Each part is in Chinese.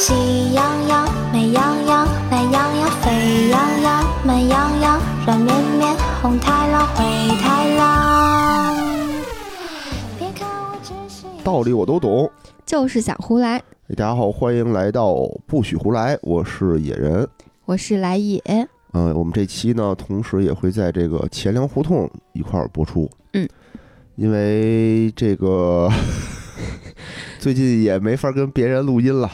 喜羊羊、美羊羊、懒羊羊、沸羊羊、慢羊羊、软绵绵、红太狼、灰太狼。别看我只是道理我都懂。就是想胡来。大家好，欢迎来到不许胡来，我是野人。我是来也，嗯、我们这期呢，同时也会在这个钱粮胡同一块儿播出。嗯，因为这个 最近也没法跟别人录音了。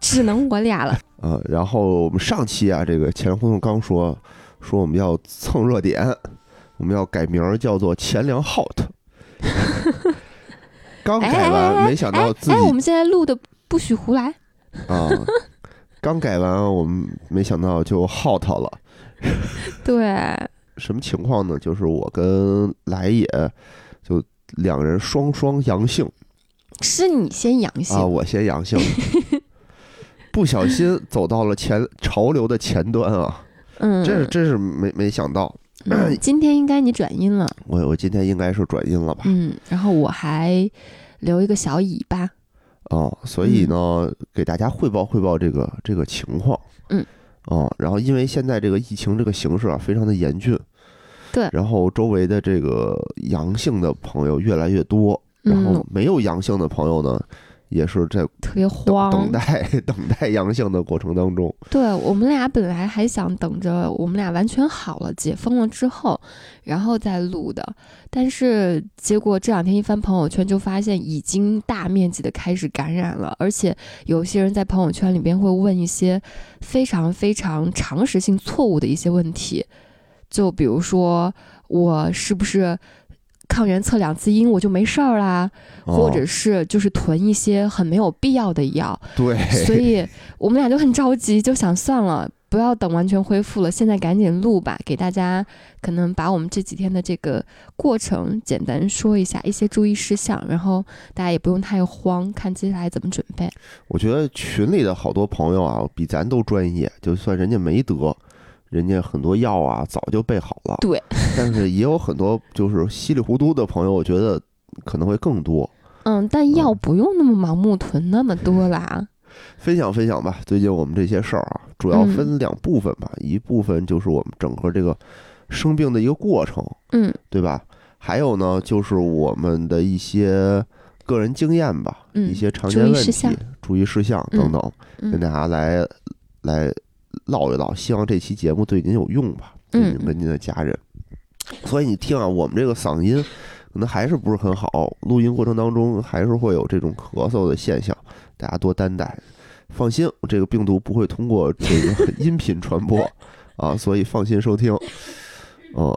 只能我俩了。呃，然后我们上期啊，这个钱粮胡同刚说说我们要蹭热点，我们要改名儿叫做钱粮 hot。刚哎改完，哎哎没想到自己哎，我们现在录的不许胡来。啊，刚改完，我们没想到就 hot 了。对，什么情况呢？就是我跟来也就两人双双阳性是你先阳性。啊，我先阳性，不小心走到了前潮流的前端啊，嗯，这是真是没没想到，嗯 今天应该你转阴了。我我今天应该是转阴了吧？嗯，然后我还留一个小尾巴。哦，所以呢，给大家汇报汇报这个这个情况。嗯。哦，然后因为现在这个疫情这个形势啊，非常的严峻。对然后周围的这个阳性的朋友越来越多，然后嗯，没有阳性的朋友呢，也是在特别慌。等待 等待阳性的过程当中。对我们俩本来还想等着我们俩完全好了、解封了之后，然后再录的，但是结果这两天一翻朋友圈，就发现已经大面积的开始感染了，而且有些人在朋友圈里边会问一些非常非常常识性错误的一些问题，就比如说我是不是抗原测两次阴我就没事儿啦，哦或者是就是囤一些很没有必要的药，对，所以我们俩就很着急，就想算了，不要等完全恢复了，现在赶紧录吧，给大家可能把我们这几天的这个过程简单说一下，一些注意事项，然后大家也不用太慌，看接下来怎么准备。我觉得群里的好多朋友啊，比咱都专业，就算人家没得。人家很多药啊早就备好了，对，但是也有很多就是稀里糊涂的朋友，我觉得可能会更多。嗯，但药不用那么盲目囤那么多啦。分享分享吧，最近我们这些事儿啊，主要分两部分吧，一部分就是我们整个这个生病的一个过程，嗯对吧？还有呢，就是我们的一些个人经验吧，嗯一些常见问题注意事项等等，跟嗯大家来来唠一唠。希望这期节目对您有用吧，对您嗯跟您的家人。所以你听啊，我们这个嗓音可能还是不是很好，录音过程当中还是会有这种咳嗽的现象，大家多担待。放心，这个病毒不会通过这个 音频传播啊，所以放心收听。嗯，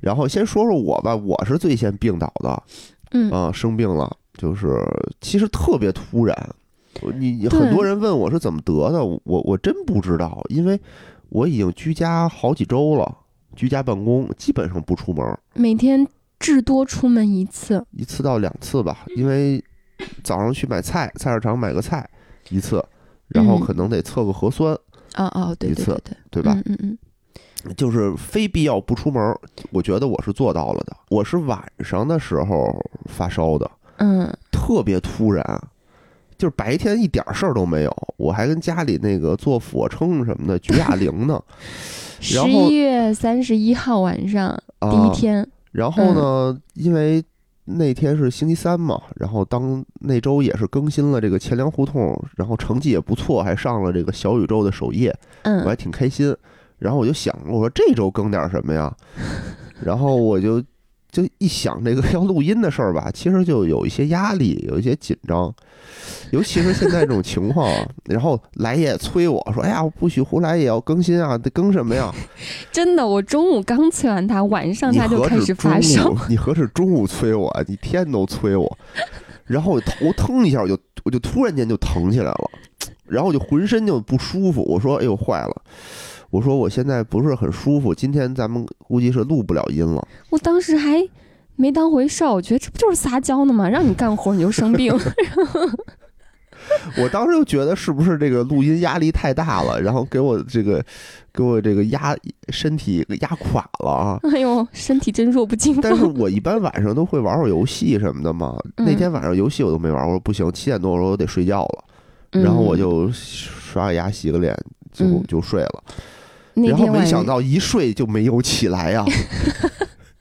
然后先说说我吧，我是最先病倒的嗯啊，生病了，就是其实特别突然。我你你很多人问我是怎么得的，我我真不知道，因为我已经居家好几周了，居家办公，基本上不出门，每天至多出门一次。一次到两次吧，因为早上去买菜，菜市场买个菜一次，然后嗯可能得测个核酸，哦哦，对一次对对吧？嗯嗯就是非必要不出门，我觉得我是做到了的。我是晚上的时候发烧的，嗯嗯，特别突然，就是白天一点事儿都没有，我还跟家里那个做俯卧撑什么的举哑铃呢。十一月三十一号晚上啊、第一天，然后呢，因为那天是星期三嘛，然后当那周也是更新了这个钱粮胡同，然后成绩也不错，还上了这个小宇宙的首页，我还嗯挺开心。然后我就想，我说这周更点什么呀？然后我就就一想这个要录音的事儿吧，其实就有一些压力，有一些紧张，尤其是现在这种情况啊。然后来也催我说：“哎呀，不许胡来也要更新啊，得更什么呀？真的，我中午刚催完他，晚上他就开始发烧，，你何止中午催我，你天天都催我。然后我头腾一下，我就我就突然间就疼起来了，然后我就浑身就不舒服。我说：“哎呦，坏了！”我说：“我现在不是很舒服，今天咱们估计是录不了音了。我当时还没当回事儿，我觉得这不就是撒娇呢吗？让你干活你就生病，我当时就觉得是不是这个录音压力太大了，然后给我这个给我这个压身体给压垮了啊。哎呦，身体真弱不禁风但是。我一般晚上都会玩会儿游戏什么的嘛。嗯那天晚上游戏我都没玩，我说不行，七点多我说我得睡觉了。然后我嗯就刷个牙、洗个脸就嗯就睡了。那然后没想到一睡就没有起来呀、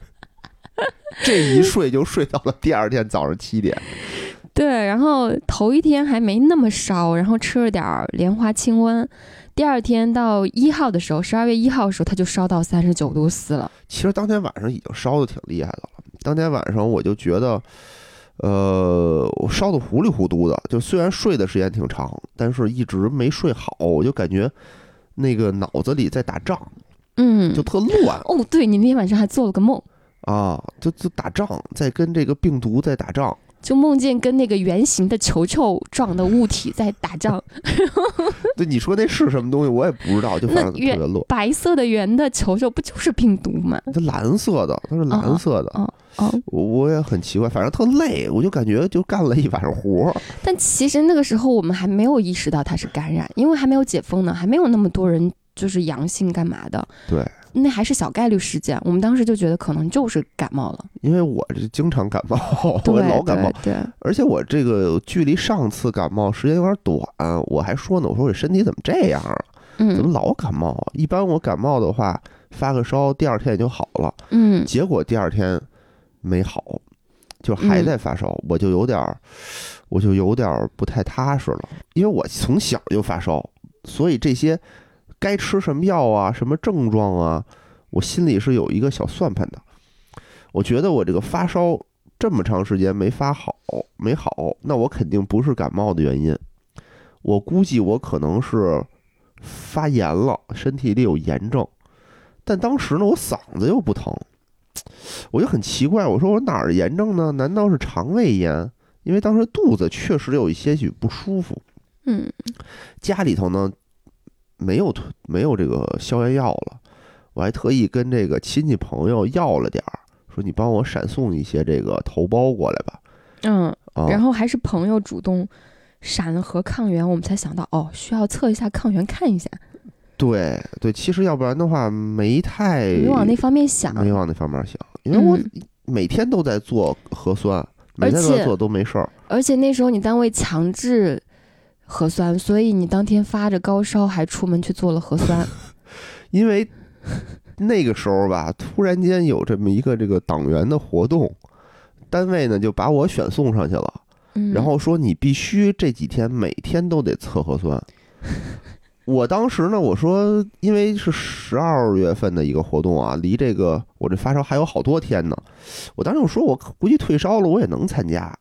这一睡就睡到了第二天早上七点。对，然后头一天还没那么烧，然后吃了点儿莲花清瘟。第二天到一号的时候，十二月一号的时候，它就烧到三十九度四了。其实当天晚上已经烧的挺厉害的了。当天晚上我就觉得，呃，我烧的糊里糊涂的。就虽然睡的时间挺长，但是一直没睡好，我就感觉那个脑子里在打仗，嗯，就特乱哦，对你那天晚上还做了个梦，啊，就就打仗，在跟这个病毒在打仗。就梦见跟那个圆形的球球状的物体在打仗，对，你说那是什么东西，我也不知道，就反正特别乱。白色的圆的球球不就是病毒吗？它蓝色的，它是蓝色的，哦哦，我我也很奇怪，反正特累，我就感觉就干了一晚上活儿。但其实那个时候我们还没有意识到它是感染，因为还没有解封呢，还没有那么多人就是阳性干嘛的，对，那还是小概率事件。我们当时就觉得可能就是感冒了，因为我这经常感冒，对我老感冒，而且我这个距离上次感冒时间有点短，我还说呢，我说我身体怎么这样啊？怎么嗯老感冒啊？一般我感冒的话，发个烧，第二天也就好了。嗯结果第二天没好，就还在发烧，我就有点儿，我就有点儿不太踏实了。因为我从小就发烧，所以这些该吃什么药啊、什么症状啊，我心里是有一个小算盘的。我觉得我这个发烧这么长时间没发好，没好，那我肯定不是感冒的原因。我估计我可能是发炎了，身体里有炎症。但当时呢，我嗓子又不疼，我就很奇怪，我说我哪儿炎症呢？难道是肠胃炎？因为当时肚子确实有一些许不舒服，嗯家里头呢没有推没有这个消炎药了，我还特意跟这个亲戚朋友要了点儿，说你帮我闪送一些这个头孢过来吧。嗯，啊，然后还是朋友主动闪了核抗原，我们才想到哦，需要测一下抗原看一下，对对，其实要不然的话没太没往那方面想。没往那方面想，因为我嗯每天都在做核酸，每天都在做都没事儿。而且那时候你单位强制核酸，所以你当天发着高烧还出门去做了核酸。因为那个时候吧，突然间有这么一个这个党员的活动，单位呢就把我选送上去了，嗯，然后说你必须这几天每天都得测核酸。我当时呢，我说因为是十二月份的一个活动啊，离这个我这发烧还有好多天呢。我当时我说我估计退烧了，我也能参加，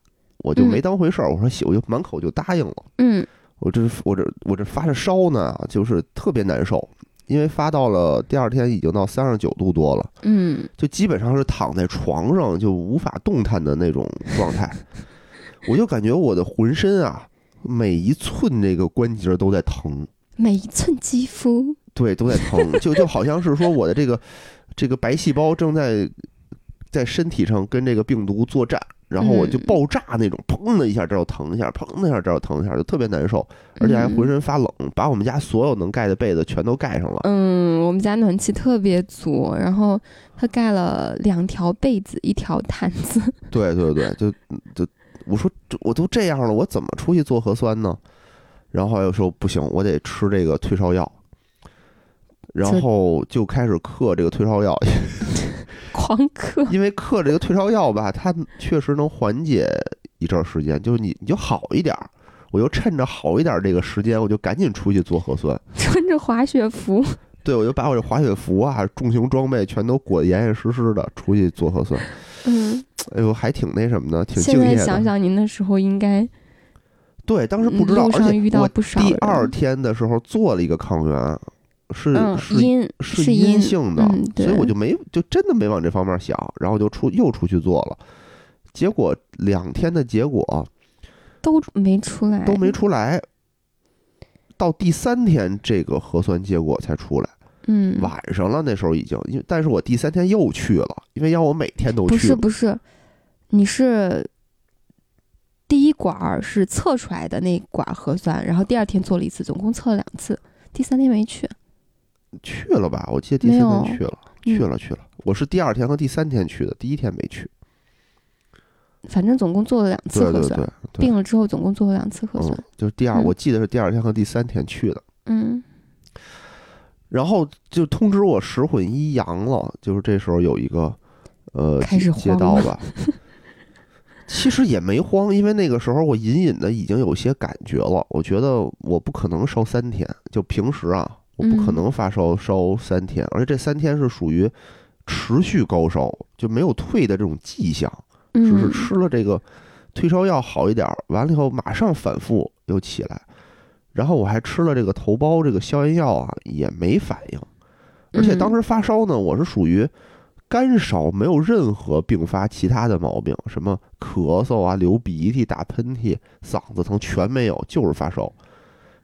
我就没当回事儿。我说行，我就满口就答应了。嗯我这我这我这发着烧呢，就是特别难受，因为发到了第二天已经到三十九度多了，嗯就基本上是躺在床上就无法动弹的那种状态。我就感觉我的浑身啊，每一寸这个关节都在疼，每一寸肌肤，对，都在疼，就就好像是说我的这个这个白细胞正在在身体上跟这个病毒作战。然后我就嗯爆炸那种，砰的一下这儿疼一下，砰的一下这儿疼一下，就特别难受。而且还浑身发冷，把我们家所有能盖的被子全都盖上了。嗯，我们家暖气特别足，然后他盖了两条被子，一条毯子。对对对，就就我说这我都这样了，我怎么出去做核酸呢？然后又说不行，我得吃这个退烧药，然后就开始嗑这个退烧药，狂嗑，因为嗑这个退烧药吧，它确实能缓解一阵儿时间，就是你你就好一点儿。我就趁着好一点儿这个时间，我就赶紧出去做核酸。穿着滑雪服，对，我就把我这滑雪服啊、重型装备全都裹得严严实实的，出去做核酸。嗯，哎呦，还挺那什么的，挺现在敬业的。想想，您那时候应该对，当时不知道，而且遇到我不少第二天的时候做了一个抗原，是、嗯是阴是是阴性的，嗯，所以我就没就真的没往这方面想，然后就出又出去做了，结果两天的结果都没出来，都没出来，到第三天这个核酸结果才出来，嗯，晚上了那时候已经，因为但是我第三天又去了，因为要我每天都去不，是不是，你是第一管儿是测出来的那管儿核酸，然后第二天做了一次，总共测了两次，第三天没去。去了吧？我记得第三天去了，嗯去了去了，我是第二天和第三天去的，第一天没去。反正总共做了两次核酸，对对对对，病了之后总共做了两次核酸嗯。，就是第二，嗯我记得是第二天和第三天去的。嗯然后就通知我十混一阳了，就是这时候有一个呃开始街慌吧。其实也没慌，因为那个时候我隐隐的已经有些感觉了。我觉得我不可能烧三天，就平时啊，我不可嗯。能发烧烧三天，而且这三天是属于持续高烧，就没有退的这种迹象，只是嗯。吃了这个退烧药好一点儿，完了以后马上反复又起来，然后我还吃了这个头孢这个消炎药啊，也没反应，而且当嗯。时发烧呢，我是属于干烧，没有任何并发其他的毛病，什么咳嗽啊、流鼻涕、打喷嚏、嗓子疼全没有，就是发烧。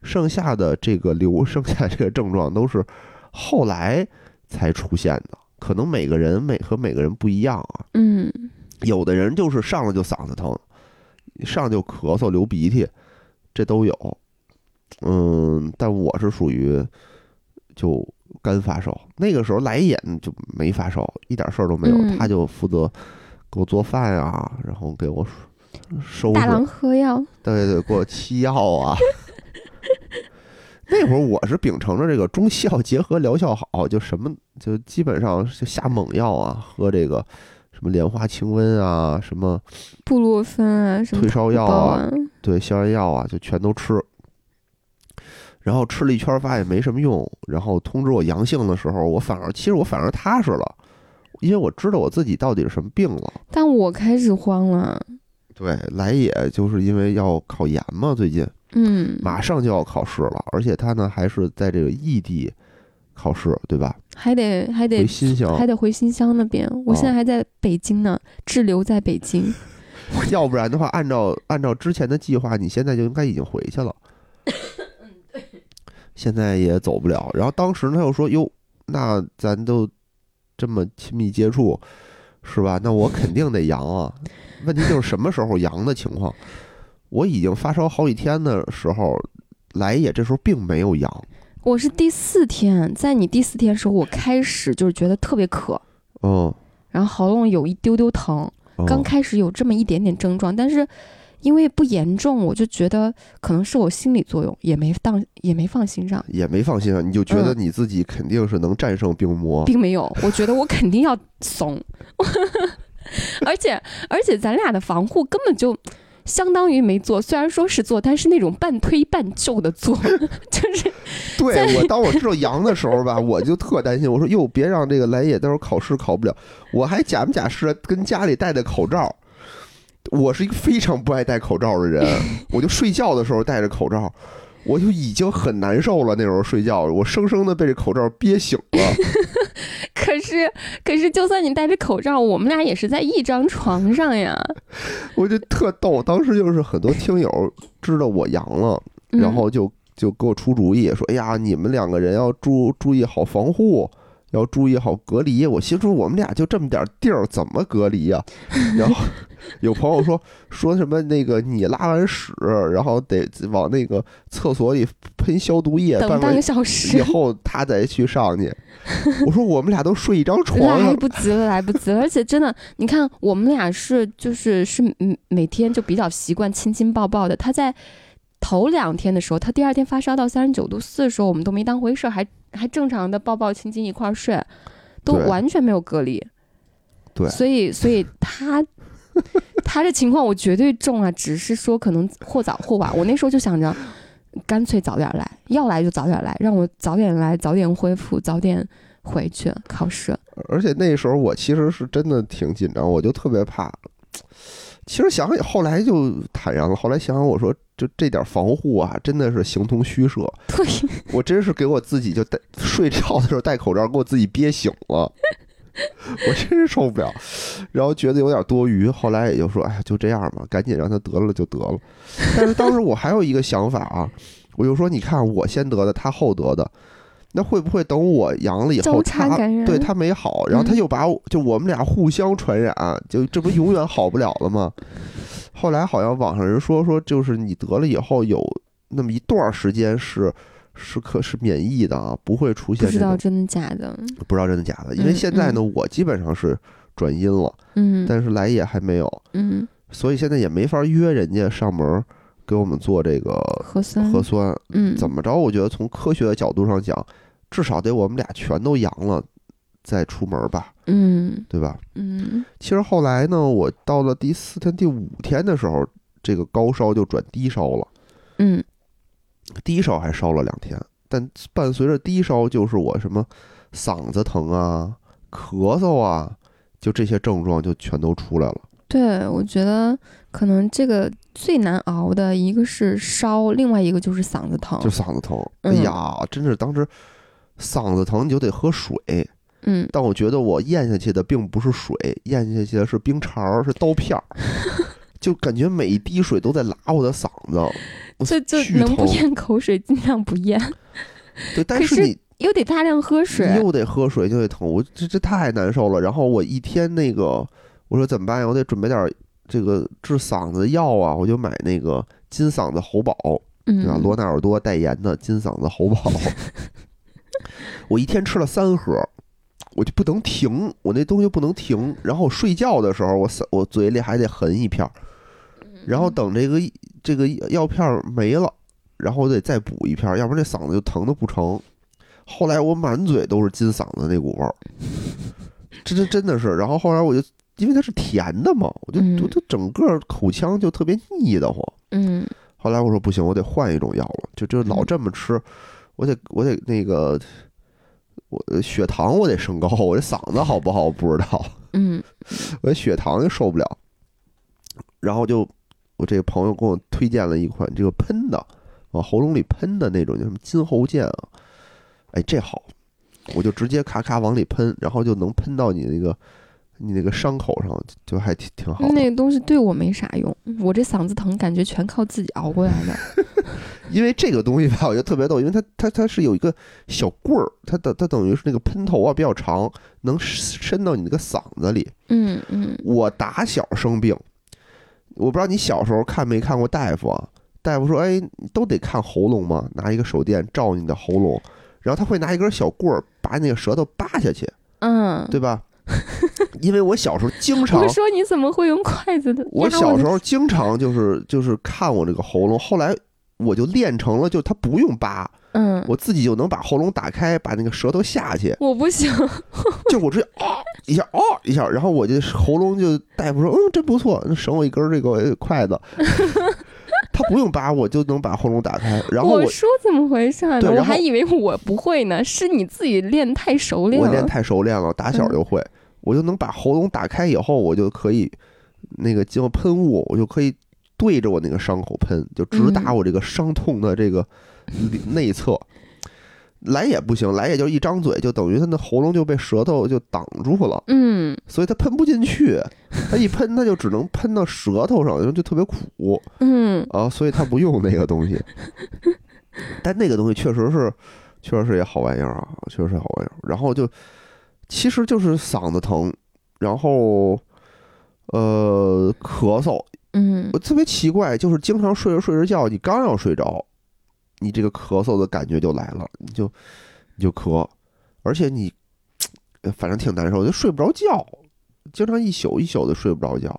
剩下的这个流，剩下这个症状都是后来才出现的，可能每个人每和每个人不一样啊。嗯有的人就是上来就嗓子疼，上就咳嗽、流鼻涕，这都有。嗯，但我是属于就干发烧，那个时候来眼就没发烧，一点事儿都没有。嗯他就负责给我做饭啊，然后给我收拾，大郎喝药，对对，给我沏药啊。那会儿我是秉承着这个中西药结合疗效好，就什么就基本上就下猛药啊，喝这个什么莲花清瘟啊，什么布洛芬啊，什么退烧药啊啊，对消炎药啊，就全都吃。然后吃了一圈儿发现没什么用，然后通知我阳性的时候，我反而其实我反而踏实了，因为我知道我自己到底是什么病了。但我开始慌了。对，来也就是因为要考研嘛，最近嗯，马上就要考试了，而且他呢还是在这个异地考试，对吧？还得还得回新乡，还得回新乡那边。我现在哦还在北京呢，滞留在北京。要不然的话，按照按照之前的计划，你现在就应该已经回去了。现在也走不了。然后当时他又说：“哟，那咱都这么亲密接触，是吧？那我肯定得阳啊。问题就是什么时候阳的情况？我已经发烧好几天的时候，来也这时候并没有阳。我是第四天，在你第四天的时候，我开始就是觉得特别渴，嗯，然后喉咙有一丢丢疼，嗯刚开始有这么一点点症状，但是因为不严重，我就觉得可能是我心理作用，也没当也没放心上，也没放心上，你就觉得嗯你自己肯定是能战胜病魔。并没有，我觉得我肯定要怂，而且而且咱俩的防护根本就。相当于没做，虽然说是做，但是那种半推半就的做，就是对我，当我知道阳的时候吧，我就特担心。我说哟，别让这个来也到时候考试考不了。我还假模假式跟家里戴着口罩。我是一个非常不爱戴口罩的人，我就睡觉的时候戴着口罩，我就已经很难受了。那时候睡觉，我生生的被这口罩憋醒了。可是，可是，就算你戴着口罩，我们俩也是在一张床上呀。我就特逗，当时就是很多听友知道我阳了，嗯然后就就给我出主意，说：“哎呀，你们两个人要注注意好防护，要注意好隔离。”我心说我们俩就这么点地儿，怎么隔离呀、然后有朋友说说什么那个你拉完屎，然后得往那个厕所里喷消毒液，等半个小时以，后他再去上去。我说我们俩都睡一张床来，不及了，来不及了。而且真的，你看我们俩是就是是嗯每天就比较习惯亲亲抱抱的。他在头两天的时候，他第二天发烧到三十九度四的时候，我们都没当回事儿，还还正常的抱抱亲亲一块儿睡，都完全没有隔离。对所以所以他。他这情况我绝对中啊，只是说可能或早或晚。我那时候就想着，干脆早点来，要来就早点来，让我早点来，早点恢复，早点回去考试。而且那时候我其实是真的挺紧张，我就特别怕。其实想想后来就坦然了，后来想想我说就这点防护啊，真的是形同虚设。对，我真是给我自己就戴睡觉的时候戴口罩，给我自己憋醒了。我真是受不了，然后觉得有点多余，后来也就说，哎呀，就这样吧，赶紧让他得了就得了。但是当时我还有一个想法啊，我就说，你看我先得的，他后得的，那会不会等我阳了以后，他对他没好，然后他嗯又把我就我们俩互相传染，就这不永远好不了了吗？后来好像网上人说说，就是你得了以后有那么一段时间是是可是免疫的啊，不会出现这种知道真的假的。不知道真的假的。因为嗯现在呢，我基本上是转阴了，嗯但是来也还没有，嗯，所以现在也没法约人家上门儿给我们做这个核酸，核酸。嗯，怎么着？我觉得从科学的角度上讲，至少得我们俩全都阳了再出门吧，嗯对吧？嗯其实后来呢，我到了第四天、第五天的时候，这个高烧就转低烧了。嗯低烧还烧了两天，但伴随着低烧就是我什么嗓子疼啊、咳嗽啊，就这些症状就全都出来了。对，我觉得可能这个最难熬的一个是烧，另外一个就是嗓子疼。就。嗓子疼，哎嗯。呀，真是当时嗓子疼你就得喝水，嗯，但我觉得我咽下去的并不是水，咽下去的是冰碴儿，是刀片儿，就感觉每一滴水都在拉我的嗓子，我就就能不咽口水尽量不咽，对，但可是是你又得大量喝水。又得喝水就得疼，我这这太难受了。然后我一天那个，我说怎么办呀？我得准备点儿这个治嗓子的药啊，我就买那个金嗓子喉宝，对吧？嗯，罗纳尔多代言的金嗓子喉宝，我一天吃了三盒，我就不能停，我那东西不能停。然后睡觉的时候，我嗓我嘴里还得含一片儿，然后等这个这个药片儿没了，然后我得再补一片儿，要不然这嗓子就疼的不成。后来我满嘴都是金嗓子那股味儿，这这真的是。然后后来我就因为它是甜的嘛，我就嗯我就整个口腔就特别腻得慌。嗯后来我说不行，我得换一种药了，就就老嗯这么吃，我得我得那个我呃血糖我得升高，我这嗓子好不好不知道，嗯 我这血糖就受不了。然后就我这个朋友给我推荐了一款这个喷的，往喉咙里喷的那种，叫什么金喉健啊，哎这好，我就直接咔咔往里喷，然后就能喷到你那个你那个伤口上，就还挺挺好的。那个东西对我没啥用，我这嗓子疼感觉全靠自己熬过来的。因为这个东西吧，我觉得特别逗，因为它它它是有一个小棍儿，它等它等于是那个喷头啊比较长，能伸到你那个嗓子里。嗯嗯我打小生病，我不知道你小时候看没看过大夫啊？大夫说，哎，你都得看喉咙嘛，拿一个手电照你的喉咙，然后他会拿一根小棍儿把那个舌头扒下去，嗯，对吧？因为我小时候经常我，说你怎么会用筷子的？我小时候经常就是就是看我这个喉咙，后来我就练成了，就他不用扒，嗯，我自己就能把喉咙打开，把那个舌头下去，我不行。就我直接啊一下啊一下，然后我就喉咙就大夫说嗯真不错，那省我一根这个筷子，他不用拔我就能把喉咙打开，然后我说怎么回事呢？我还以为我不会呢，是你自己练太熟练了。我练太熟练了，打小嗯就会，我就能把喉咙打开以后，我就可以那个经过喷雾，我就可以对着我那个伤口喷，就直达嗯我这个伤痛的这个 内侧。来也不行，来也就一张嘴，就等于他那喉咙就被舌头就挡住了。嗯所以他喷不进去，他一喷他就只能喷到舌头上，然后就特别苦嗯啊，所以他不用那个东西。但那个东西确实是，确实是一好玩意儿啊，确实是好玩意儿。然后就，其实就是嗓子疼，然后呃咳嗽，嗯我特别奇怪，就是经常睡着睡着觉，你刚要睡着，你这个咳嗽的感觉就来了，你就你就咳，而且你呃反正挺难受，就睡不着觉，经常一宿一宿的睡不着觉，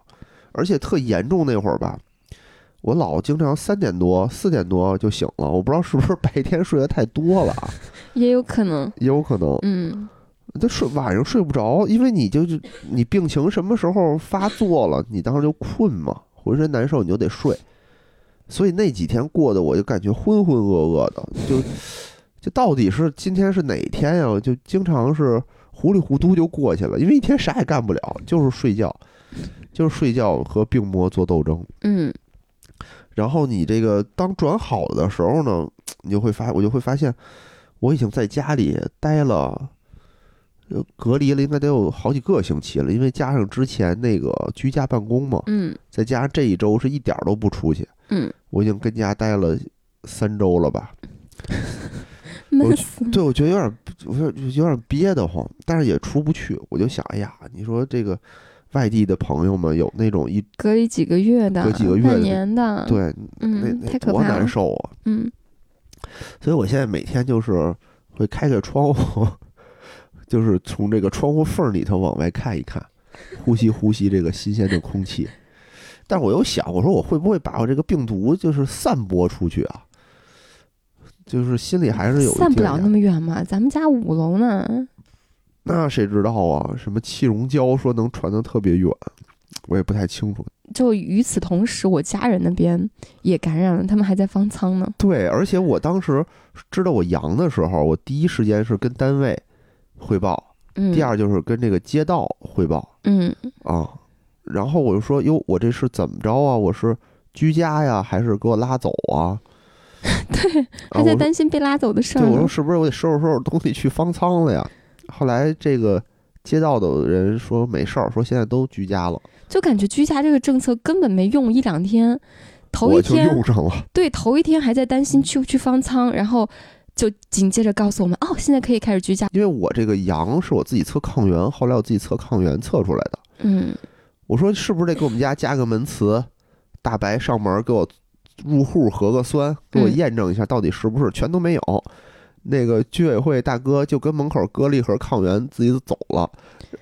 而且特严重那会儿吧，我老经常三点多四点多就醒了，我不知道是不是白天睡得太多了啊，也有可能。也有可能，嗯他睡晚上睡不着，因为你就是你病情什么时候发作了，你当时就困嘛，浑身难受，你就得睡。所以那几天过得我就感觉浑浑噩噩的，就就到底是今天是哪天呀？就经常是糊里糊涂就过去了，因为一天啥也干不了，就是睡觉，就是睡觉和病魔做斗争。嗯然后你这个当转好的时候呢，你就会发，我就会发现，我已经在家里待了，呃，隔离了应该得有好几个星期了，因为加上之前那个居家办公嘛，嗯再加上这一周是一点儿都不出去，嗯，我已经跟家待了三周了吧？对，我觉得有点，我说有点憋得慌，但是也出不去，我就想，哎呀，你说这个外地的朋友们有那种一隔离几个月的，隔几个月的半年的，，对，那嗯，那多太可难。受啊！嗯所以我现在每天就是会开开窗户，就是从这个窗户缝里头往外看一看，呼吸呼吸这个新鲜的空气。但是我又想，我说我会不会把我这个病毒就是散播出去啊？就是心里还是有散不了那么远嘛，咱们家五楼呢。那谁知道啊？什么气溶胶说能传得特别远，我也不太清楚。就与此同时，我家人那边也感染了，他们还在方舱呢。对，而且我当时知道我阳的时候，我第一时间是跟单位汇报，嗯，第二就是跟这个街道汇报嗯，啊。然后我就说，哟，我这是怎么着啊？我是居家呀，还是给我拉走啊？对，啊还在担心被拉走的事对，儿呢。我说是不是我得收拾收拾东西去方舱了呀？后来这个街道的人说没事儿，说现在都居家了，就感觉居家这个政策根本没用一两天，头一我就天用上了。对头一天还在担心去不去方舱，然后就紧接着告诉我们哦，现在可以开始居家。因为我这个阳是我自己测抗原，后来我自己测抗原测出来的。嗯，我说是不是得给我们家加个门磁，大白上门给我入户核个酸，给我嗯验证一下到底是不是，全都没有。那个居委会大哥就跟门口搁了一盒抗原，自己就走了，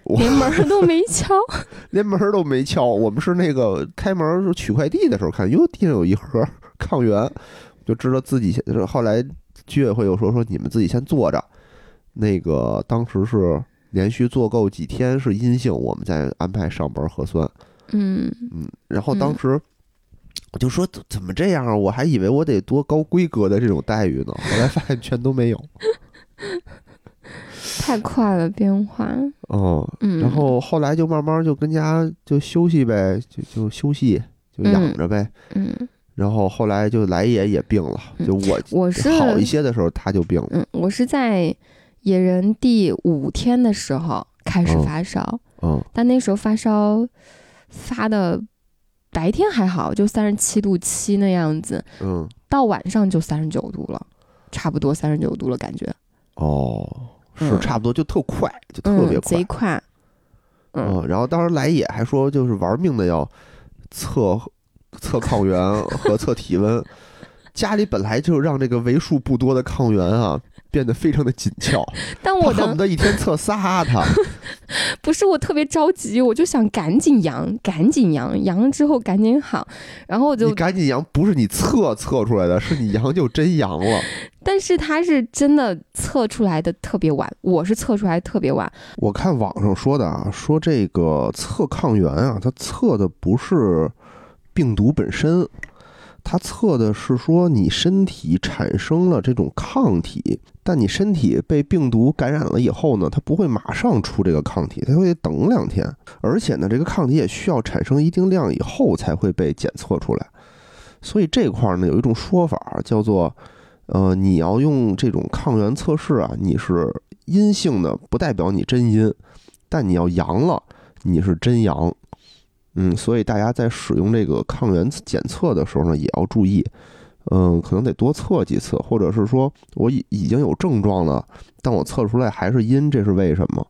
我连门儿都没敲。连门都没敲。我们是那个开门是取快递的时候看，哟，地上有一盒抗原，就知道自己先。后来居委会又说说你们自己先坐着，那个当时是连续做够几天是阴性，我们再安排上门核酸。嗯，嗯，然后当嗯时我就说怎怎么这样啊？我还以为我得多高规格的这种待遇呢，后来发现全都没有。太快了变化。哦，嗯，然后后来就慢慢就跟家就休息呗，就就休息，就养着呗。嗯然后后来就来也也病了，嗯就我我是好一些的时候他就病了。嗯，我是在野人第五天的时候开始哦。发烧，嗯但那时候发烧发的白天还好，就三十七度七那样子，嗯，到晚上就三十九度了，差不多三十九度了，感觉。哦，是嗯。差不多，就特快，就特别嗯、快贼。快。嗯，嗯，然后当时来也还说，就是玩命的要测测抗原和测体温。家里本来就让这个为数不多的抗原啊变得非常的紧俏，但我恨不得一天测仨他。不是我特别着急，我就想赶紧阳，赶紧阳，阳了之后赶紧好，然后我就你赶紧阳，不是你测测出来的，是你阳就真阳了。但是他是真的测出来的特别晚，我是测出来特别晚。我看网上说的啊，说这个测抗原啊，它测的不是病毒本身，它测的是说你身体产生了这种抗体，但你身体被病毒感染了以后呢，它不会马上出这个抗体，它会等两天，而且呢，这个抗体也需要产生一定量以后才会被检测出来。所以这块儿呢，有一种说法叫做，呃，你要用这种抗原测试啊，你是阴性的，不代表你真阴，但你要阳了，你是真阳。嗯，所以大家在使用这个抗原检测的时候呢，也要注意，嗯，可能得多测几次，或者是说我已已经有症状了，但我测出来还是阴，这是为什么？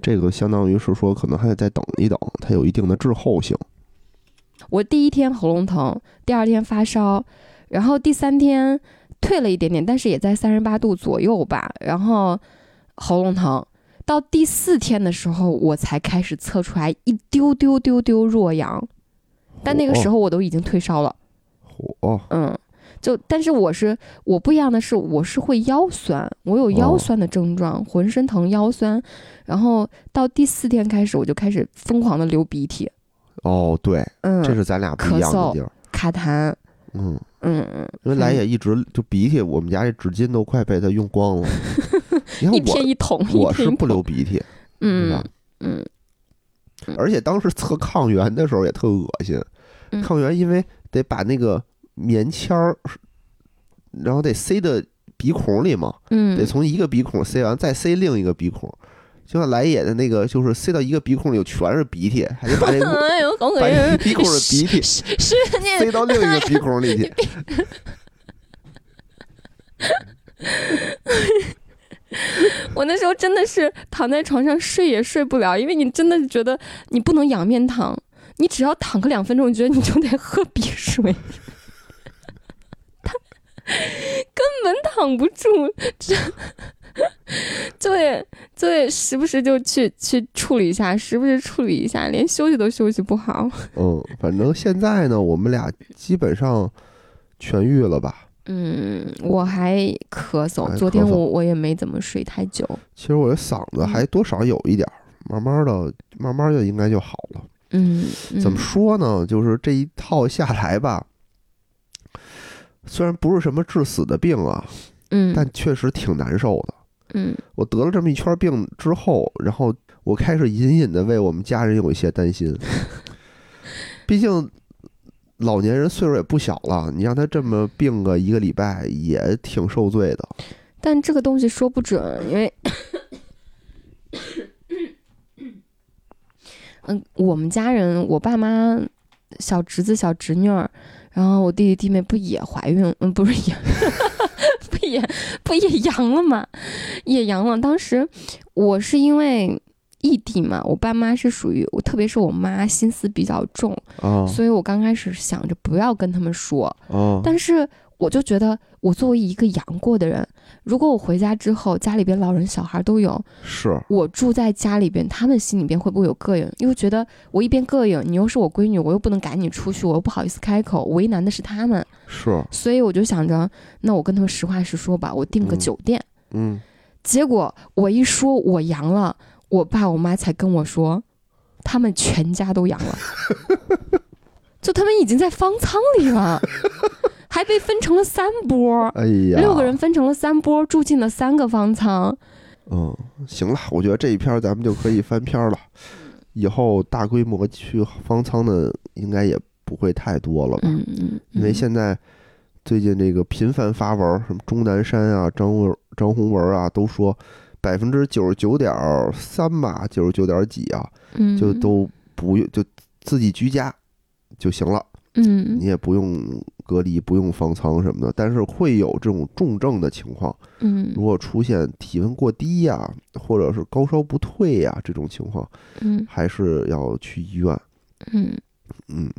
这个相当于是说，可能还得再等一等，它有一定的滞后性。我第一天喉咙疼，第二天发烧，然后第三天退了一点点，但是也在三十八度左右吧。然后喉咙疼，到第四天的时候，我才开始测出来一丢丢丢丢弱阳，但那个时候，我都已经退烧了。嚯，嗯，就但是我是我不一样的是，我是会腰酸，我有腰哦酸的症状，浑身疼腰酸，然后到第四天开始我就开始疯狂的流鼻涕，哦，对，嗯，这是咱俩不一样的地儿。卡痰，嗯，嗯嗯，因为来也一直就鼻涕，我们家这纸巾都快被他用光了。你看一天我，一桶，我是不流鼻涕，对嗯吧？嗯而且当时测抗原的时候也特恶心，嗯抗原因为得把那个棉签儿，然后得塞的鼻孔里嘛，得嗯，从一个鼻孔塞完，再塞另一个鼻孔。就像来也的那个，就是塞到一个鼻孔里全是鼻涕，还得把那 个把！鼻孔的鼻涕塞到另一个鼻孔里去。我那时候真的是躺在床上睡也睡不了，因为你真的觉得你不能仰面躺，你只要躺个两分钟，你觉得你就得喝鼻水，他 根本躺不住，这对，对，时不时就去去处理一下，时不时处理一下，连休息都休息不好。嗯，反正现在呢，我们俩基本上痊愈了吧。嗯，我还咳嗽，昨天我我也没怎么睡太久。其实我的嗓子还多少有一点儿，慢慢的，慢慢的应该就好了。嗯，怎么嗯？说呢？就是这一套下来吧，虽然不是什么致死的病啊，嗯但确实挺难受的。嗯我得了这么一圈病之后，然后我开始隐隐的为我们家人有一些担心，毕竟老年人岁数也不小了，你让他这么病个一个礼拜，也挺受罪的。但这个东西说不准，因为，嗯，我们家人，我爸妈、小侄子、小侄女儿，然后我弟弟弟妹不也怀孕？嗯，不是也，不也不也阳了吗？也阳了。当时我是因为异地嘛，我爸妈是属于我，特别是我妈心思比较重，哦。所以我刚开始想着不要跟他们说，哦，但是我就觉得，我作为一个阳过的人，如果我回家之后，家里边老人小孩都有，是。我住在家里边，他们心里边会不会有膈应？因为觉得我一边膈应，你又是我闺女，我又不能赶你出去，我又不好意思开口，为难的是他们，是，所以我就想着，那我跟他们实话实说吧，我订个嗯。酒店。嗯，结果我一说我阳了，我爸我妈才跟我说，他们全家都阳了，就他们已经在方舱里了，还被分成了三波。哎呀，六个人分成了三波，住进了三个方舱。嗯，行了，我觉得这一篇儿咱们就可以翻篇儿了。以后大规模去方舱的应该也不会太多了吧？嗯嗯，因为嗯现在最近这个频繁发文，什么钟南山啊、张文、张宏文啊，都说百分之九十九点三吧，九十九点几啊，嗯。就都不用就自己居家就行了，嗯。你也不用隔离，不用方舱什么的。但是会有这种重症的情况，嗯。如果出现体温过低呀、或者是高烧不退呀、这种情况，嗯。还是要去医院。嗯，嗯，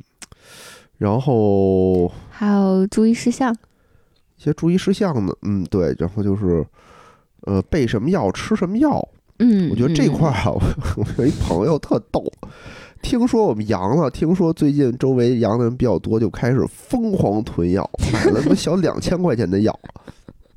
然后还有注意事项。一些注意事项呢，嗯，对，然后就是，呃，备什么药，吃什么药。嗯，我觉得这块儿啊，我我有一朋友特逗，听说我们阳了，听说最近周围阳的人比较多，就开始疯狂囤药，买了他妈小两千块钱的药。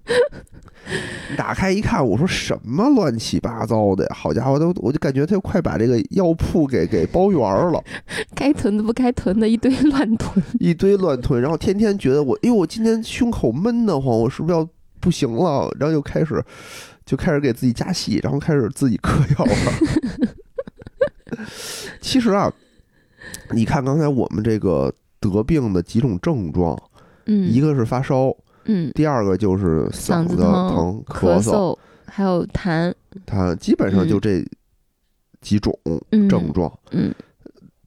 打开一看，我说什么乱七八糟的呀！好家伙，都我就感觉他快把这个药铺给给包圆儿了。该囤的不该囤的一堆 乱囤。一堆乱囤，然后天天觉得我，哎呦，我今天胸口闷得慌，我是不是要不行了？然后就开始就开始给自己加戏，然后开始自己嗑药了。其实啊，你看刚才我们这个得病的几种症状，嗯，一个是发烧，嗯，第二个就是嗓子疼疼、咳嗽，还有痰。它基本上就这几种嗯，症状。嗯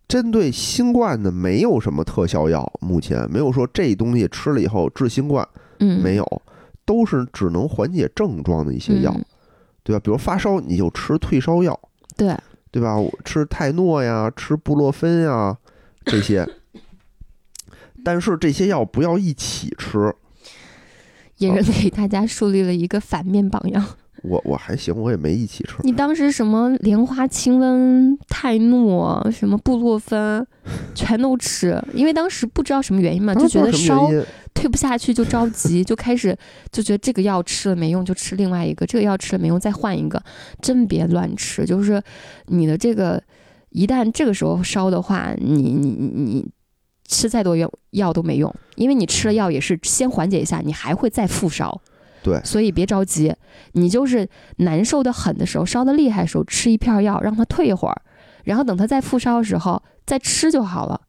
针对新冠的没有什么特效药，目前没有说这东西吃了以后治新冠。嗯，没有，都是只能缓解症状的一些药，嗯对吧？比如发烧，你就吃退烧药，对，对吧？我吃泰诺呀，吃布洛芬呀，这些。但是这些药不要一起吃，也是给大家树立了一个反面榜样。我我还行，我也没一起吃。你当时什么莲花清瘟、泰诺、什么布洛芬，全都吃，因为当时不知道什么原因嘛，就觉得烧退不下去就着急，就开始就觉得这个药吃了没用，就吃另外一个；这个药吃了没用，再换一个。真别乱吃，就是你的这个一旦这个时候烧的话，你你你你吃再多药药都没用，因为你吃了药也是先缓解一下，你还会再复烧。对所以别着急，你就是难受的很的时候，烧的厉害的时候，吃一片药让它退一会儿，然后等它再复烧的时候再吃就好了。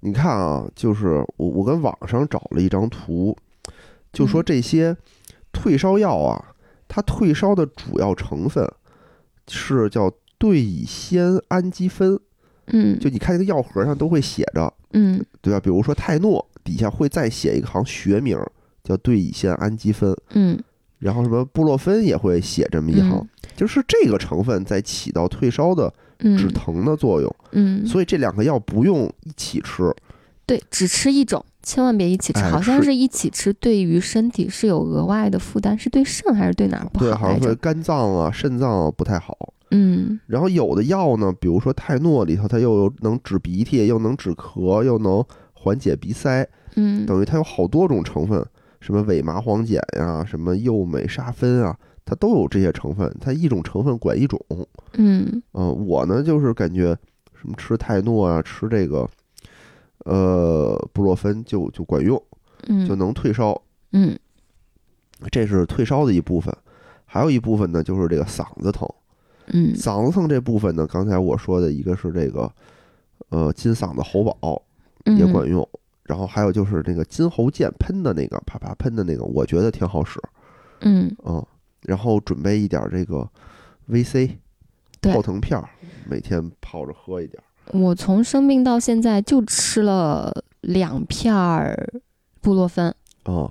你看啊，就是我我跟网上找了一张图，就说嗯这些退烧药啊，它退烧的主要成分是叫对乙酰氨基酚。嗯，就你看那个药盒上都会写着，嗯对吧？比如说泰诺底下会再写一行学名儿，叫对乙酰氨基酚，嗯然后什么布洛芬也会写这么一行，嗯就是这个成分在起到退烧的嗯止疼的作用，嗯，所以这两个药不用一起吃。对，只吃一种，千万别一起吃，哎好像是是一起吃，对于身体是有额外的负担，是对肾还是对哪儿不对，好好来着？像对肝脏啊、肾脏啊不太好。嗯然后有的药呢，比如说泰诺里头，它又能止鼻涕，又能止咳，又能缓解鼻塞，嗯等于它有好多种成分，什么伪麻黄碱呀、什么右美沙芬啊，它都有这些成分。它一种成分管一种。嗯嗯、我呢就是感觉什么吃泰诺啊，吃这个呃布洛芬就就管用，嗯，就能退烧。嗯这是退烧的一部分，还有一部分呢就是这个嗓子疼。嗯嗓子疼这部分呢，刚才我说的一个是这个呃金嗓子喉宝嗯也管用，然后还有就是那个金喉剑喷的那个啪啪喷的那个，我觉得挺好使。嗯，嗯，然后准备一点儿这个 VC 泡腾片儿，每天泡着喝一点儿。我从生病到现在就吃了两片儿布洛芬。哦、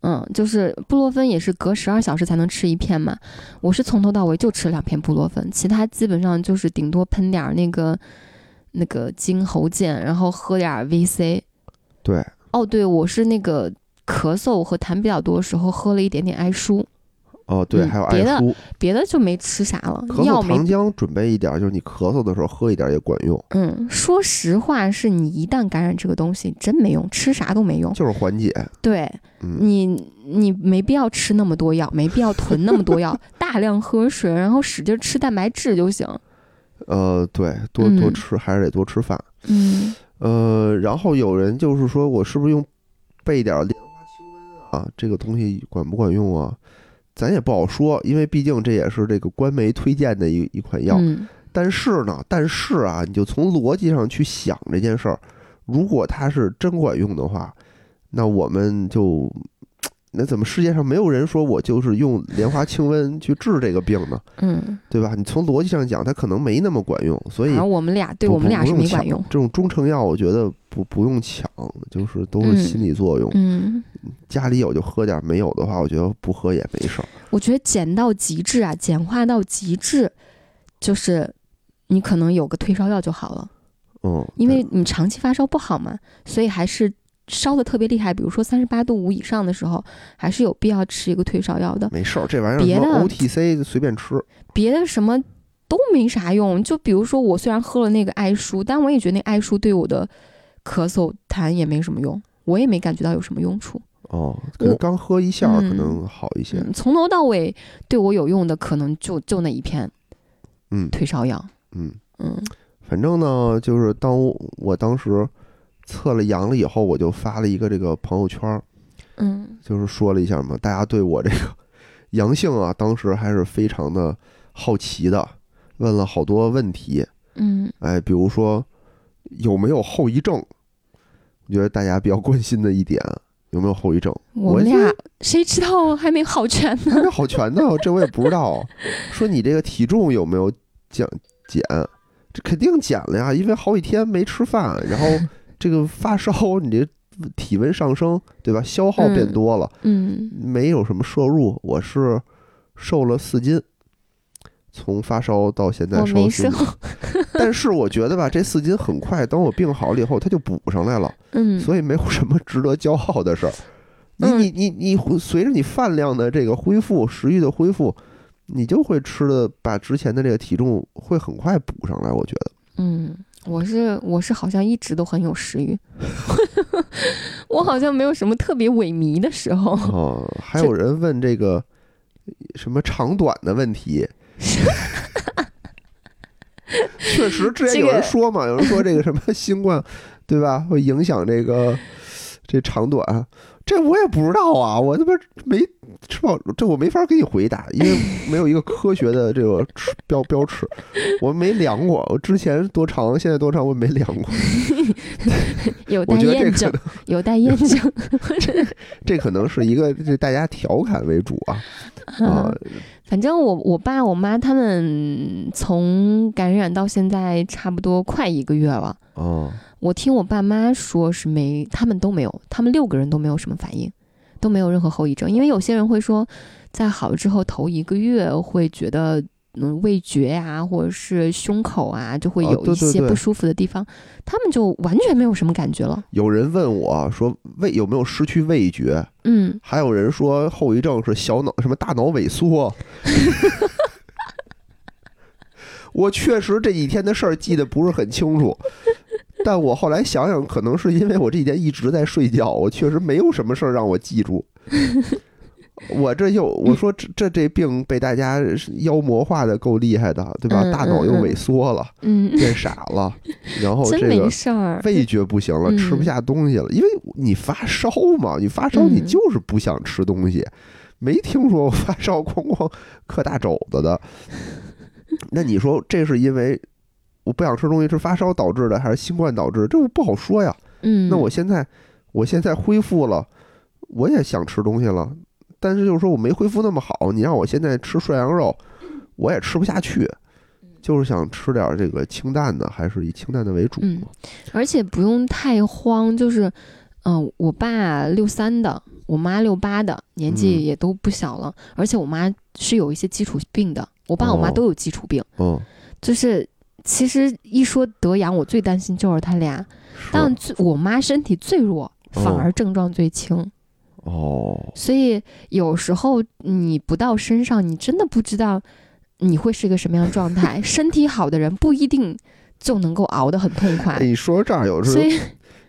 嗯，就是布洛芬也是隔十二小时才能吃一片嘛，我是从头到尾就吃两片布洛芬，其他基本上就是顶多喷点儿那个那个金喉剑，然后喝点儿 VC。对，哦，对，我是那个咳嗽和痰比较多的时候喝了一点点艾舒，哦对，嗯还有别的艾舒，别的就没吃啥了，咳药糖浆准备一点儿，就是你咳嗽的时候喝一点儿也管用，嗯，说实话，是你一旦感染这个东西，真没用，吃啥都没用。就是缓解。对，嗯，你你没必要吃那么多药，没必要囤那么多药，大量喝水，然后使劲吃蛋白质就行。呃，对，多嗯多吃还是得多吃饭。嗯呃，然后有人就是说我是不是用备点儿莲花清瘟啊？这个东西管不管用啊？咱也不好说，因为毕竟这也是这个官媒推荐的一一款药。嗯但是呢，但是啊，你就从逻辑上去想这件事儿，如果它是真管用的话，那我们就，那怎么世界上没有人说我就是用莲花清瘟去治这个病呢？嗯，对吧？你从逻辑上讲，它可能没那么管用，所以我们俩对我们俩是没管用。这种中成药，我觉得不不用抢，就是都是嗯心理作用。嗯，家里有就喝点儿，没有的话，我觉得不喝也没事儿。我觉得减到极致啊，简化到极致，就是你可能有个退烧药就好了，嗯，因为你长期发烧不好嘛，所以还是烧的特别厉害，比如说三十八度五以上的时候，还是有必要吃一个退烧药的。没事儿，这玩意儿别的 OTC 随便吃。别的什么都没啥用。就比如说，我虽然喝了那个艾舒，但我也觉得那艾舒对我的咳嗽痰也没什么用，我也没感觉到有什么用处。哦，可能刚喝一下可嗯能好一些。嗯，从头到尾对我有用的可能就就那一片嗯退烧药。嗯，嗯反正呢，就是当我当时测了阳了以后，我就发了一个这个朋友圈儿，嗯就是说了一下嘛，大家对我这个 阳性啊，当时还是非常的好奇的，问了好多问题。嗯哎，比如说有没有后遗症？我觉得大家比较关心的一点，有没有后遗症？我们俩谁知道还没好全呢？还没好全呢，这我也不知道。说你这个体重有没有降减？这肯定减了呀，因为好几天没吃饭，然后这个发烧，你这体温上升，对吧？消耗变嗯多了，嗯没有什么摄入。我是瘦了四斤，从发烧到现在瘦。但是我觉得吧，这四斤很快，等我病好了以后，它就补上来了。嗯，所以没有什么值得骄傲的事儿。你嗯你你你随着你饭量的这个恢复，食欲的恢复，你就会吃的把之前的这个体重会很快补上来。我觉得，嗯，我是我是好像一直都很有食欲，我好像没有什么特别萎靡的时候。哦，还有人问这个什么长短的问题。确实，之前有人这个说嘛，有人说这个什么 新冠，对吧，会影响这个这长短，这我也不知道啊，我他妈没吃饱，这我没法给你回答，因为没有一个科学的这个尺标标尺，我没量过，我之前多长，现在多长，我没量过，有待验证，有待验证。这可能是一个这大家调侃为主啊。啊，嗯反正我我爸我妈他们从感染到现在差不多快一个月了。哦，我听我爸妈说是没，他们都没有，他们六个人都没有什么反应，都没有任何后遗症。因为有些人会说，在好了之后头一个月会觉得嗯味觉呀、或者是胸口啊，就会哦有一些不舒服的地方，他们就完全没有什么感觉了。有人问我说味有没有失去味觉，嗯，还有人说后遗症是小脑什么大脑萎缩。我确实这几天的事儿记得不是很清楚，但我后来想想，可能是因为我这几天一直在睡觉，我确实没有什么事儿让我记住。我这又我说这这这病被大家妖魔化的够厉害的，对吧？嗯大脑又萎缩了，嗯，变傻了，然后这个。味觉不行了，嗯吃不下东西了，因为你发烧嘛，你发烧嗯你就是不想吃东西，没听说过发烧 哐哐嗑大肘子的。那你说这是因为我不想吃东西是发烧导致的，还是新冠导致？这我不好说呀。嗯，那我现在我现在恢复了，我也想吃东西了，但是就是说我没恢复那么好，你让我现在吃涮羊肉，我也吃不下去。就是想吃点这个清淡的，还是以清淡的为主。嗯而且不用太慌，就是，嗯、我爸六三的，我妈六八的，年纪嗯也都不小了，而且我妈是有一些基础病的，我爸我妈哦都有基础病，嗯，就是其实一说得阳，我最担心就是他俩，但最我妈身体最弱，反哦。而症状最轻，哦，所以有时候你不到身上，你真的不知道你会是一个什么样的状态。身体好的人不一定就能够熬得很痛快哎，，你说这儿有时候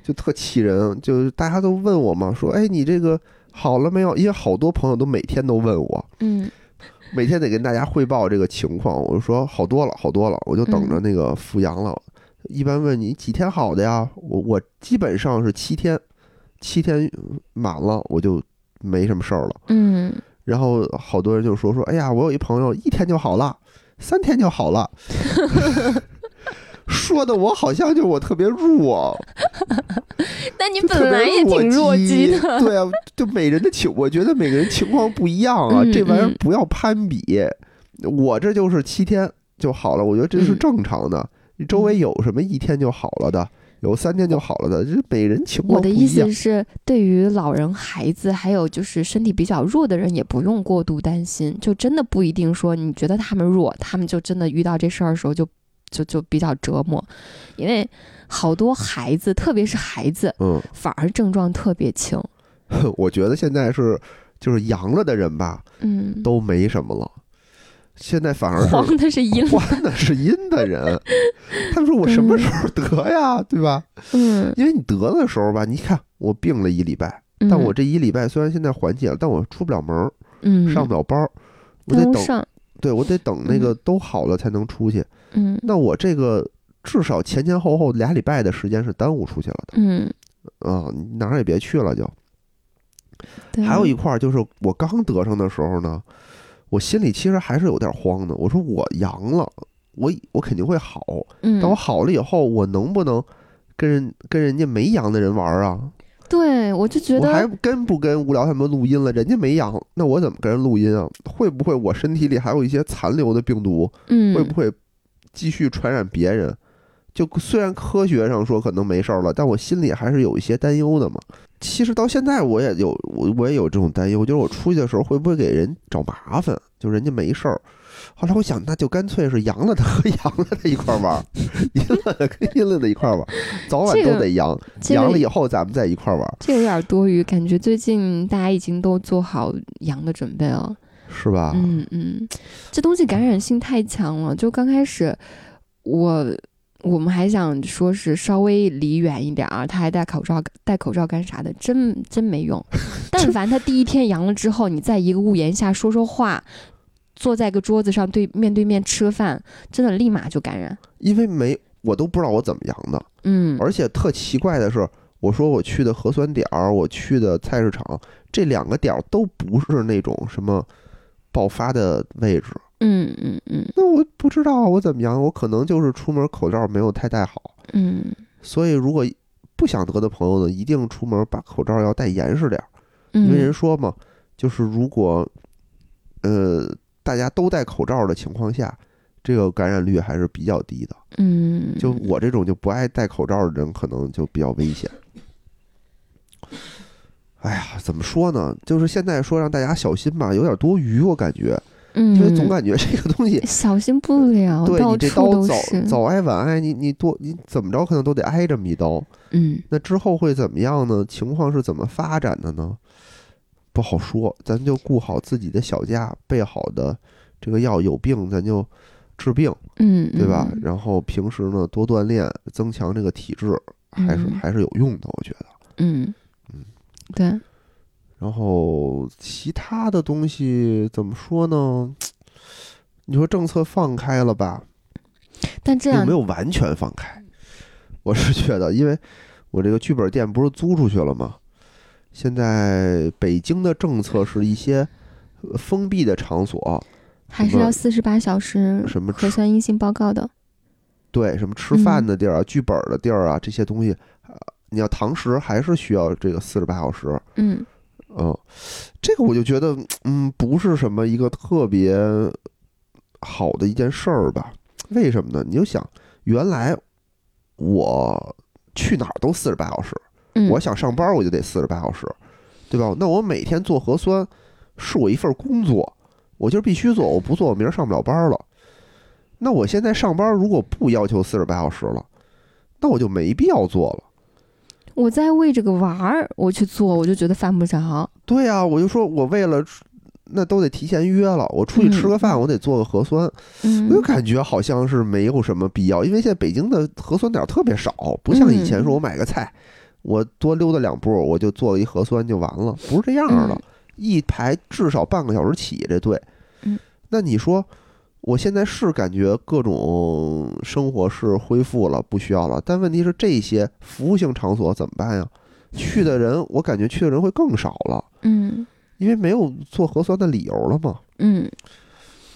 就特气人，就是大家都问我嘛，说哎你这个好了没有？因为好多朋友都每天都问我，嗯每天得跟大家汇报这个情况。我就说好多了，好多了，我就等着那个复阳了。一般问你几天好的呀？我我基本上是七天，七天满了我就没什么事儿了。嗯。然后好多人就说说，哎呀，我有一朋友一天就好了，三天就好了，说的我好像就我特别弱，那你本来也挺弱鸡的，对啊，就每人的情，我觉得每个人情况不一样啊，嗯这玩意儿嗯不要攀比。我这就是七天就好了，我觉得这是嗯正常的。你周围有什么一天就好了的，有三天就好了的，就是每人情况我的意思。是，对于老人、孩子，还有就是身体比较弱的人，也不用过度担心。就真的不一定说你觉得他们弱，他们就真的遇到这事儿的时候就就就比较折磨，因为好多孩子，特别是孩子，嗯，反而症状特别轻。我觉得现在是就是阳了的人吧，嗯，都没什么了。现在反而是黄的是阴，黄的是阴的人，他们说我什么时候得呀，对吧？嗯，因为你得的时候吧，你看我病了一礼拜，但我这一礼拜虽然现在缓解了，但我出不了门儿，嗯上不了班儿，我得等，对我得等那个都好了才能出去。嗯那我这个至少前前后后俩礼拜的时间是耽误出去了的嗯，啊，你哪儿也别去了就。对还有一块儿就是我刚得上的时候呢，我心里其实还是有点慌的。我说我阳了，我我肯定会好，嗯，但我好了以后，我能不能跟人跟人家没阳的人玩啊？对我就觉得我还，跟不跟无聊他们录音了？人家没阳，那我怎么跟人录音啊？会不会我身体里还有一些残留的病毒？嗯，会不会继续传染别人？就虽然科学上说可能没事儿了，但我心里还是有一些担忧的嘛。其实到现在我也有我我也有这种担忧，就是我出去的时候会不会给人找麻烦？就人家没事儿。后来我想，那就干脆是阳了的和 阳了的一块儿玩儿，阴了的跟阴了的一块儿玩儿，早晚都得阳。这个阳了以后咱们再一块儿玩儿，这有点多余，感觉最近大家已经都做好阳的准备了。是吧？嗯嗯，这东西感染性太强了。就刚开始，我我们还想说是稍微离远一点儿，他还戴口罩，戴口罩干啥的？真真没用。但凡他第一天阳了之后，你在一个屋檐下说说话，坐在个桌子上对面对面吃个饭，真的立马就感染。因为没我都不知道我怎么阳的，嗯而且特奇怪的是，我说我去的核酸点儿，我去的菜市场，这两个点儿都不是那种什么爆发的位置。嗯嗯嗯那我不知道我怎么样，我可能就是出门口罩没有太戴好。嗯所以如果不想得的朋友呢，一定出门把口罩要戴严实点儿，嗯，因为人说嘛，就是如果呃大家都戴口罩的情况下，这个感染率还是比较低的。嗯就我这种就不爱戴口罩的人，可能就比较危险。哎呀，怎么说呢？就是现在说让大家小心吧，有点多余，我感觉。嗯，因为总感觉这个东西，小心不了，对到你这刀早是。早挨晚挨，你你多你怎么着可能都得挨这么一刀。嗯那之后会怎么样呢？情况是怎么发展的呢？不好说，咱就顾好自己的小家，备好的这个药，有病咱就治病，嗯，对吧？嗯然后平时呢多锻炼，增强这个体质，还是、嗯还是有用的，我觉得。嗯嗯，对，然后其他的东西怎么说呢？你说政策放开了吧，但这样没有完全放开？我是觉得，因为我这个剧本店不是租出去了吗？现在北京的政策是一些呃封闭的场所，还是要四十八小时核什么核酸阴性报告的。对什么吃饭的地儿啊、剧本的地儿啊这些东西，呃你要堂食还是需要这个四十八小时。嗯嗯，这个我就觉得，嗯，不是什么一个特别好的一件事儿吧？为什么呢？你就想，原来我去哪儿都四十八小时，嗯，我想上班我就得四十八小时，对吧？那我每天做核酸是我一份工作，我今儿必须做，我不做我明儿上不了班了。那我现在上班如果不要求四十八小时了，那我就没必要做了。我在为这个玩儿，我去做，我就觉得犯不着。对呀、我就说我为了那都得提前约了，我出去吃个饭，我得做个核酸，嗯。我就感觉好像是没有什么必要，因为现在北京的核酸点儿特别少，不像以前说我买个菜，我多溜达两步我就做一核酸就完了，不是这样的，嗯。一排至少半个小时起这队。嗯，那你说我现在是感觉各种生活是恢复了，不需要了，但问题是这些服务性场所怎么办呀？去的人，我感觉去的人会更少了。嗯因为没有做核酸的理由了嘛。嗯，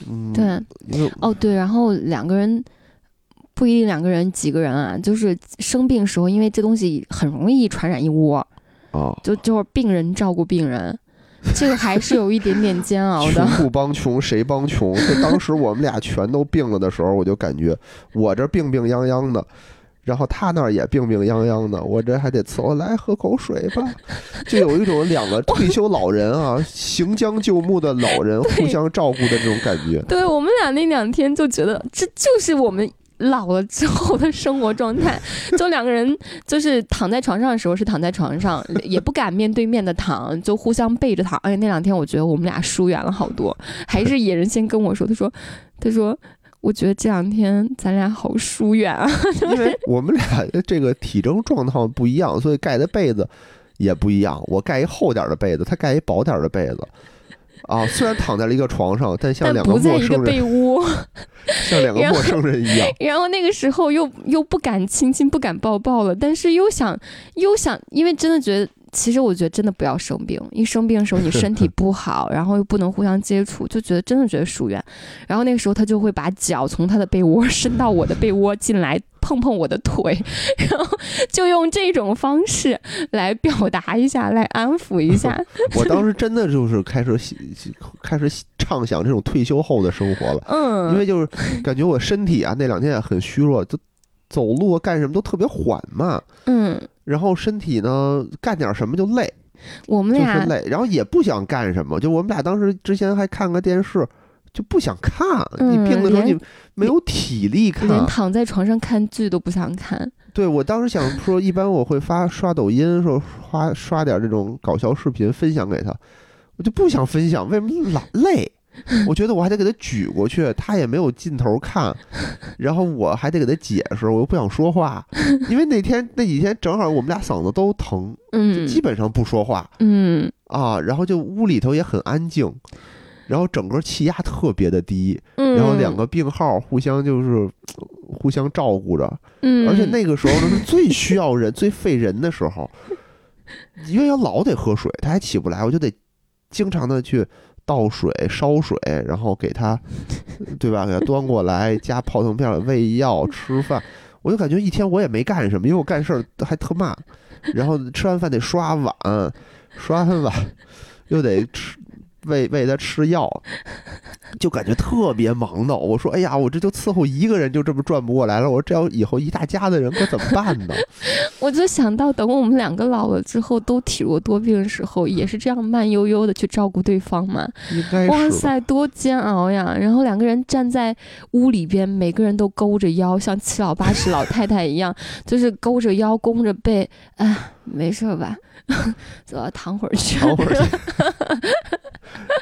嗯，对，因为哦对，然后两个人不一定两个人几个人啊，就是生病时候，因为这东西很容易传染一窝，啊，就就是病人照顾病人，这个还是有一点点煎熬穷的。不帮穷谁帮穷？就当时我们俩全都病了的时候，我就感觉我这病病殃殃的。然后他那儿也病病殃殃的，我这还得伺候来喝口水吧，就有一种两个退休老人啊，行将就木的老人互相照顾的这种感觉。对我们俩那两天就觉得这就是我们老了之后的生活状态，就两个人就是躺在床上的时候是躺在床上，也不敢面对面的躺，就互相背着躺。哎，那两天我觉得我们俩疏远了好多，还是野人先跟我说，他说，他说。我觉得这两天咱俩好疏远啊！因为我们俩的这个体征状况不一样，所以盖的被子也不一样。我盖一厚点的被子，他盖一薄点的被子。啊，虽然躺在了一个床上，但像两个不在一个陌生人，被 窝，像两个陌生人一样。然后那个时候又又不敢亲亲，不敢抱抱了，但是又想又想，因为真的觉得，其实我觉得真的不要生病，一生病的时候你 身体不好，然后又不能互相接触，就觉得真的觉得疏远。然后那个时候他就会把脚从他的被窝伸到我的被窝进来。碰碰我的腿，然后就用这种方式来表达一下，来安抚一下。我当时真的就是开始喜开始畅想这种退休后的生活了，嗯，因为就是感觉我身体啊那两天也很虚弱，就走路啊干什么都特别缓慢，嗯，然后身体呢干点什么就累，就我们俩是累，然后也不想干什么。就我们俩当时之前还看个电视，就不想看。嗯你病的时候你没有体力看。连躺在床上看剧都不想看。对我当时想说，一般我会发刷抖音，说刷刷点这种搞笑视频分享给他，我就不想分享，为什么老累？我觉得我还得给他举过去，他也没有劲头看，然后我还得给他解释，我又不想说话，因为那天那几天正好我们俩嗓子都疼，嗯。基本上不说话。嗯。啊，然后就屋里头也很安静，然后整个气压特别的低，嗯，然后两个病号互相就是呃互相照顾着，嗯，而且那个时候呢是最需要人、最费人的时候，因为要老得喝水，他还起不来，我就得经常的去倒水、烧水，然后给他，对吧？给他端过来，加泡腾片、喂药、吃饭，我就感觉一天我也没干什么，因为我干事儿还特慢，然后吃完饭得刷碗，刷完碗又得吃喂喂他吃药，就感觉特别忙叨。我说：“哎呀，我这就伺候一个人就这么转不过来了。我说这要以后一大家子人可怎么办呢？”我就想到，等我们两个老了之后都体弱多病的时候，也是这样慢悠悠的去照顾对方嘛。应该哇塞，多煎熬呀！然后两个人站在屋里边，每个人都勾着腰，像七老八十老太太一样，就是勾着腰、弓着背。哎，没事吧？走，躺会儿去。躺会儿去，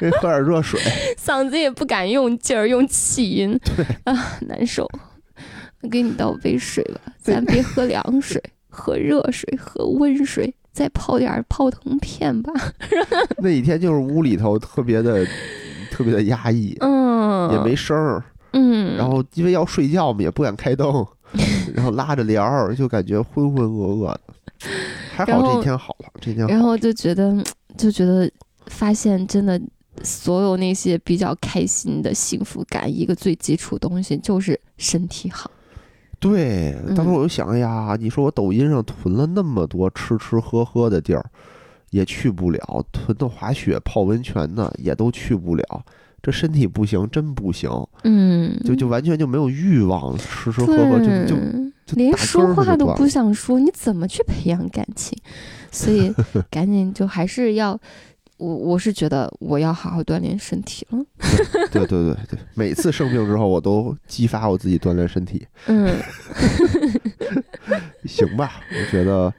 给喝点热水。嗓子也不敢用劲儿，用气音，啊，难受。我给你倒杯水吧，咱别喝凉水，喝热水，喝温水，再泡点儿泡腾片吧。那几天就是屋里头特别的、特别的压抑，嗯，也没声儿。嗯，然后因为要睡觉嘛，也不敢开灯，然后拉着帘儿，就感觉浑浑噩噩的。还好这天好了，这天好然后就觉得，就觉得发现真的，所有那些比较开心的幸福感，一个最基础的东西就是身体好。对，当时嗯我就想，哎呀，你说我抖音上囤了那么多吃吃喝喝的地儿，也去不了；囤的滑雪、泡温泉的也都去不了。这身体不行，真不行，嗯，就就完全就没有欲望吃吃喝喝，就就就连说话都不想说，你怎么去培养感情？所以 赶紧就还是要，我我是觉得我要好好锻炼身体了。对对对对，每次生病之后，我都激发我自己锻炼身体。嗯 行吧，我觉得，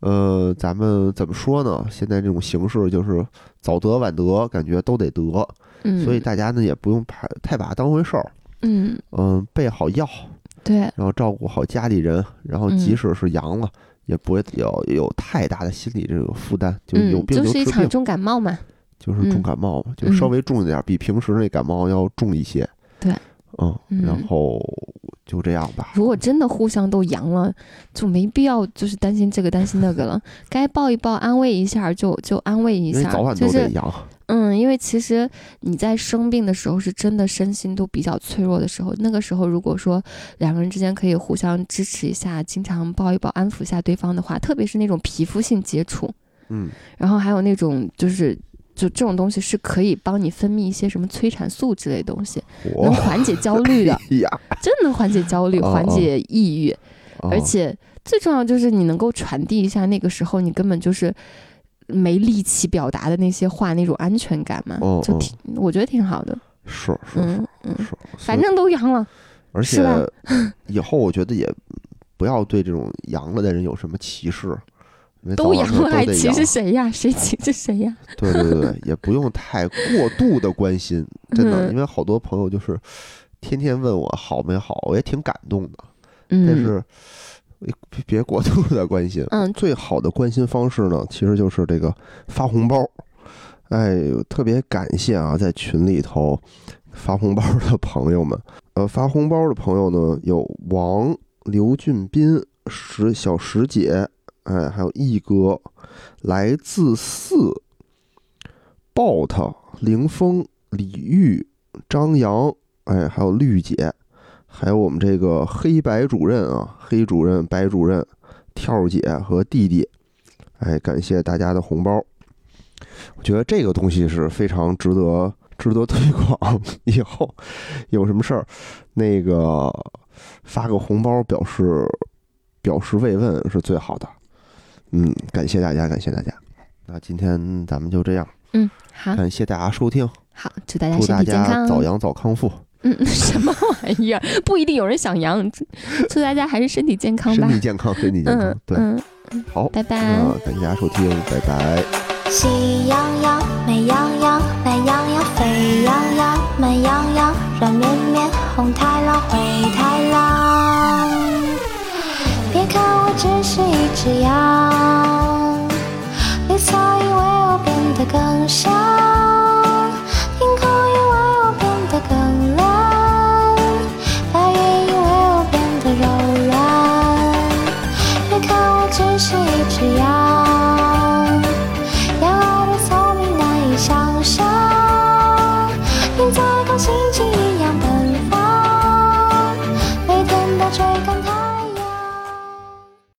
呃，咱们怎么说呢？现在这种形式就是早得晚得，感觉都得得，嗯，所以大家呢也不用太太把它当回事儿。嗯嗯，备好药，对，然后照顾好家里人，然后嗯即使是阳了，也不会有有太大的心理这个负担，就有嗯，病就是一，场重感冒嘛。就是重嗯感冒嘛，就稍微重一点，比平时那感冒要重一些。对，嗯，然嗯后就这样吧。如果真的互相都阳了，就没必要就是担心这个担心那个了，该抱一抱安慰一下就就安慰一下，因为早晚都得阳，嗯，因为其实你在生病的时候是真的身心都比较脆弱的时候，那个时候如果说两个人之间可以互相支持一下，经常抱一抱安抚一下对方的话，特别是那种皮肤性接触，嗯，然后还有那种就是。就这种东西是可以帮你分泌一些什么催产素之类的东西，能缓解焦虑的，真能缓解焦虑、哦缓解抑郁。而哦且最重要就是你能够传递一下那个时候你根本就是没力气表达的那些话，那种安全感嘛，就挺我觉得挺好的。是是是嗯嗯，是，反正都阳了，而且 以后我觉得也不要对这种阳了的人有什么歧视，都阳了还歧视谁呀？谁歧视谁呀？对对对对，也不用太过度的关心，真的，嗯因为好多朋友就是天天问我好没好，我也挺感动的，嗯，但是别别别过度的关心。嗯最好的关心方式呢，其实就是这个发红包。哎，特别感谢啊，在群里头发红包的朋友们。呃，发红包的朋友呢，有王、刘俊斌、石小石姐，哎，还有毅哥，来自四、bot、凌峰、李玉、张扬，哎，还有绿姐，还有我们这个黑白主任啊，黑主任、白主任、跳姐和弟弟，哎，感谢大家的红包。我觉得这个东西是非常值得值得推广。以后有什么事儿，那个发个红包表示表示慰问是最好的。嗯，感谢大家，感谢大家。那今天咱们就这样，嗯，好感谢大家收听，好，祝大家祝大身体健康。家早阳早康复，嗯，什么玩意儿？不一定有人想阳，祝祝大家还是身体健康吧身。体健康，身体健康嗯。对，嗯，好，拜拜。嗯感谢大家收听，拜拜。喜羊羊、美羊羊、懒羊羊、沸羊羊、慢羊羊、软绵绵、红太狼、灰太狼。别看我只是一只羊，绿草因为我变得更香，